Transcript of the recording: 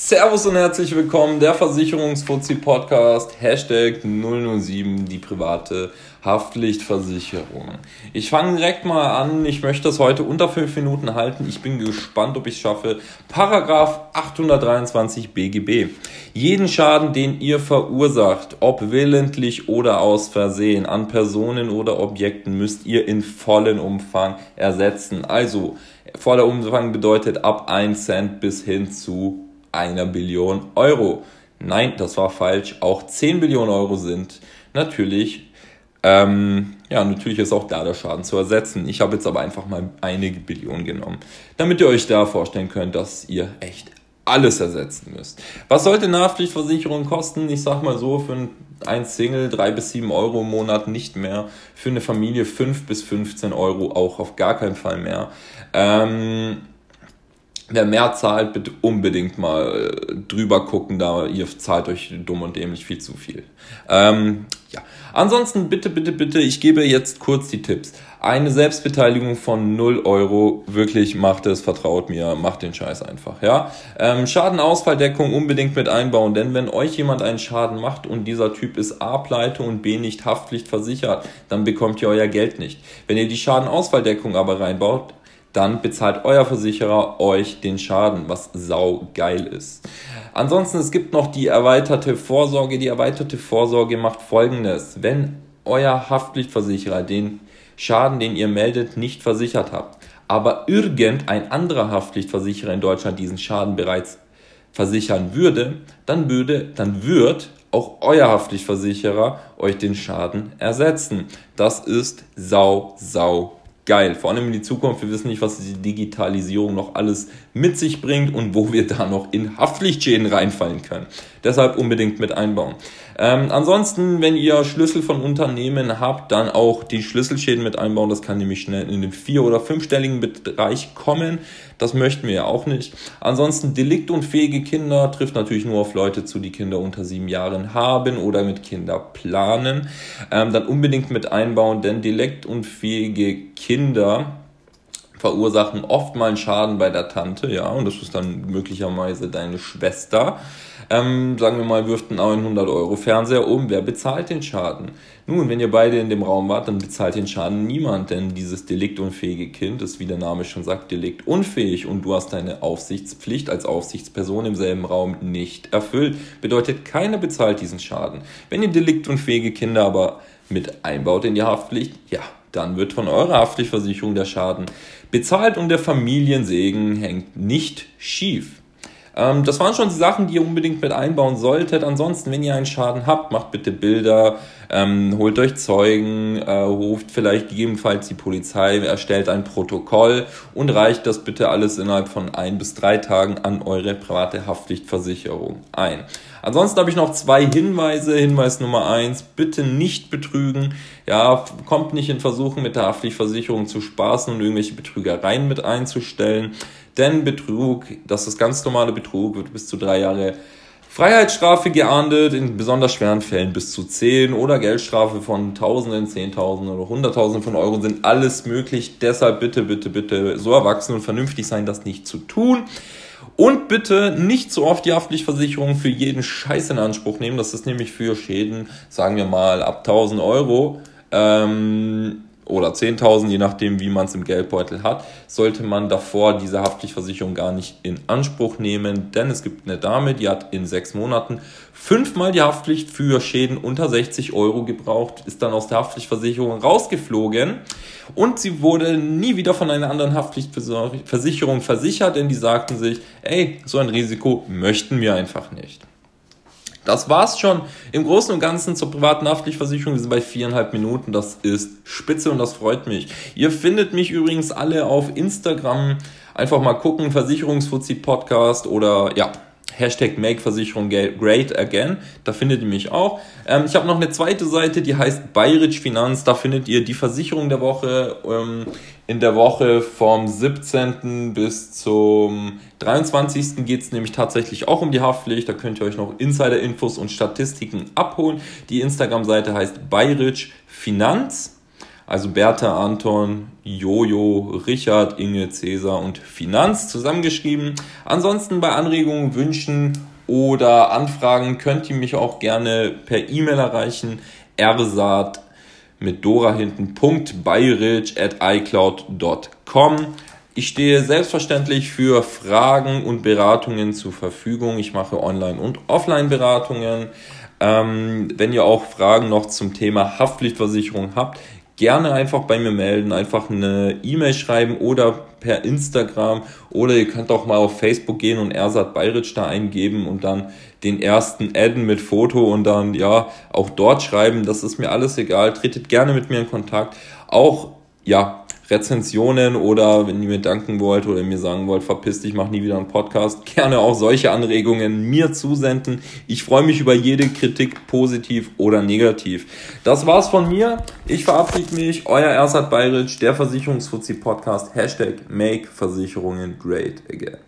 Servus und herzlich willkommen, der Versicherungsfuzzi Podcast, Hashtag 007, die private Haftpflichtversicherung. Ich fange direkt mal an, ich möchte das heute unter 5 Minuten halten. Ich bin gespannt, ob ich es schaffe. Paragraph 823 BGB. Jeden Schaden, den ihr verursacht, ob willentlich oder aus Versehen, an Personen oder Objekten, müsst ihr in vollen Umfang ersetzen. Also, voller Umfang bedeutet ab 1 Cent bis hin zu einer Billion Euro. Nein, das war falsch. Auch 10 Billionen Euro sind natürlich, ähm, ja, natürlich ist auch da der Schaden zu ersetzen. Ich habe jetzt aber einfach mal einige Billionen genommen, damit ihr euch da vorstellen könnt, dass ihr echt alles ersetzen müsst. Was sollte eine Haftpflichtversicherung kosten? Ich sag mal so, für ein Single 3 bis 7 Euro im Monat nicht mehr. Für eine Familie 5 bis 15 Euro auch auf gar keinen Fall mehr. Ähm, Wer mehr zahlt, bitte unbedingt mal äh, drüber gucken, da ihr zahlt euch dumm und dämlich viel zu viel. Ähm, ja. Ansonsten bitte, bitte, bitte, ich gebe jetzt kurz die Tipps. Eine Selbstbeteiligung von 0 Euro, wirklich macht es, vertraut mir, macht den Scheiß einfach, ja. Ähm, Schadenausfalldeckung unbedingt mit einbauen, denn wenn euch jemand einen Schaden macht und dieser Typ ist A pleite und B nicht haftpflichtversichert, dann bekommt ihr euer Geld nicht. Wenn ihr die Schadenausfalldeckung aber reinbaut, dann bezahlt euer Versicherer euch den Schaden, was sau geil ist. Ansonsten, es gibt noch die erweiterte Vorsorge. Die erweiterte Vorsorge macht folgendes. Wenn euer Haftpflichtversicherer den Schaden, den ihr meldet, nicht versichert habt, aber irgendein anderer Haftpflichtversicherer in Deutschland diesen Schaden bereits versichern würde, dann würde, dann wird auch euer Haftpflichtversicherer euch den Schaden ersetzen. Das ist sau, sau geil. Vor allem in die Zukunft. Wir wissen nicht, was die Digitalisierung noch alles mit sich bringt und wo wir da noch in Haftpflichtschäden reinfallen können. Deshalb unbedingt mit einbauen. Ähm, ansonsten, wenn ihr Schlüssel von Unternehmen habt, dann auch die Schlüsselschäden mit einbauen. Das kann nämlich schnell in den vier- oder fünfstelligen Bereich kommen. Das möchten wir ja auch nicht. Ansonsten deliktunfähige Kinder trifft natürlich nur auf Leute zu, die Kinder unter sieben Jahren haben oder mit Kinder planen. Ähm, dann unbedingt mit einbauen, denn deliktunfähige Kinder verursachen oft mal einen Schaden bei der Tante, ja, und das ist dann möglicherweise deine Schwester. Ähm, sagen wir mal, wirft einen 900 Euro Fernseher um. Wer bezahlt den Schaden? Nun, wenn ihr beide in dem Raum wart, dann bezahlt den Schaden niemand, denn dieses deliktunfähige Kind ist, wie der Name schon sagt, deliktunfähig und du hast deine Aufsichtspflicht als Aufsichtsperson im selben Raum nicht erfüllt. Bedeutet, keiner bezahlt diesen Schaden. Wenn ihr deliktunfähige Kinder aber mit einbaut in die Haftpflicht, ja, dann wird von eurer Haftpflichtversicherung der Schaden bezahlt und der Familiensegen hängt nicht schief. Ähm, das waren schon die Sachen, die ihr unbedingt mit einbauen solltet. Ansonsten, wenn ihr einen Schaden habt, macht bitte Bilder, ähm, holt euch Zeugen, äh, ruft vielleicht gegebenenfalls die Polizei, erstellt ein Protokoll und reicht das bitte alles innerhalb von ein bis drei Tagen an eure private Haftpflichtversicherung ein. Ansonsten habe ich noch zwei Hinweise. Hinweis Nummer eins, bitte nicht betrügen. Ja, kommt nicht in Versuchen, mit der Haftpflichtversicherung zu spaßen und irgendwelche Betrügereien mit einzustellen. Denn Betrug, das ist ganz normale Betrug, wird bis zu drei Jahre Freiheitsstrafe geahndet, in besonders schweren Fällen bis zu 10 oder Geldstrafe von Tausenden, Zehntausenden oder Hunderttausenden von Euro sind alles möglich. Deshalb bitte, bitte, bitte so erwachsen und vernünftig sein, das nicht zu tun. Und bitte nicht so oft die Haftpflichtversicherung für jeden Scheiß in Anspruch nehmen. Das ist nämlich für Schäden, sagen wir mal, ab 1000 Euro. Ähm, oder 10.000, je nachdem, wie man es im Geldbeutel hat, sollte man davor diese Haftpflichtversicherung gar nicht in Anspruch nehmen, denn es gibt eine Dame, die hat in sechs Monaten fünfmal die Haftpflicht für Schäden unter 60 Euro gebraucht, ist dann aus der Haftpflichtversicherung rausgeflogen und sie wurde nie wieder von einer anderen Haftpflichtversicherung versichert, denn die sagten sich, ey, so ein Risiko möchten wir einfach nicht. Das war's schon im Großen und Ganzen zur privaten Haftpflichtversicherung. Wir sind bei viereinhalb Minuten. Das ist spitze und das freut mich. Ihr findet mich übrigens alle auf Instagram. Einfach mal gucken, Versicherungsfuzzi Podcast oder ja, Hashtag Make Versicherung Great Again. Da findet ihr mich auch. Ähm, ich habe noch eine zweite Seite, die heißt Bayerich Finanz. Da findet ihr die Versicherung der Woche. Ähm, in der Woche vom 17. bis zum 23. geht es nämlich tatsächlich auch um die Haftpflicht. Da könnt ihr euch noch Insider-Infos und Statistiken abholen. Die Instagram-Seite heißt Bayerich Finanz. Also Bertha, Anton, Jojo, Richard, Inge, Cäsar und Finanz zusammengeschrieben. Ansonsten bei Anregungen, Wünschen oder Anfragen könnt ihr mich auch gerne per E-Mail erreichen. rsaat mit Dora hinten, Punkt, bayerich at icloud.com. Ich stehe selbstverständlich für Fragen und Beratungen zur Verfügung. Ich mache Online- und Offline-Beratungen. Ähm, wenn ihr auch Fragen noch zum Thema Haftpflichtversicherung habt, gerne einfach bei mir melden, einfach eine E-Mail schreiben oder per Instagram oder ihr könnt auch mal auf Facebook gehen und Ersat Bayritsch da eingeben und dann den ersten adden mit Foto und dann ja auch dort schreiben. Das ist mir alles egal. Tretet gerne mit mir in Kontakt. Auch ja, Rezensionen oder wenn ihr mir danken wollt oder mir sagen wollt, verpiss dich, mach nie wieder einen Podcast, gerne auch solche Anregungen mir zusenden. Ich freue mich über jede Kritik, positiv oder negativ. Das war's von mir. Ich verabschiede mich. Euer Ersat Bayritsch, der Versicherungsfuzzi Podcast. Hashtag Make Versicherungen Great Again.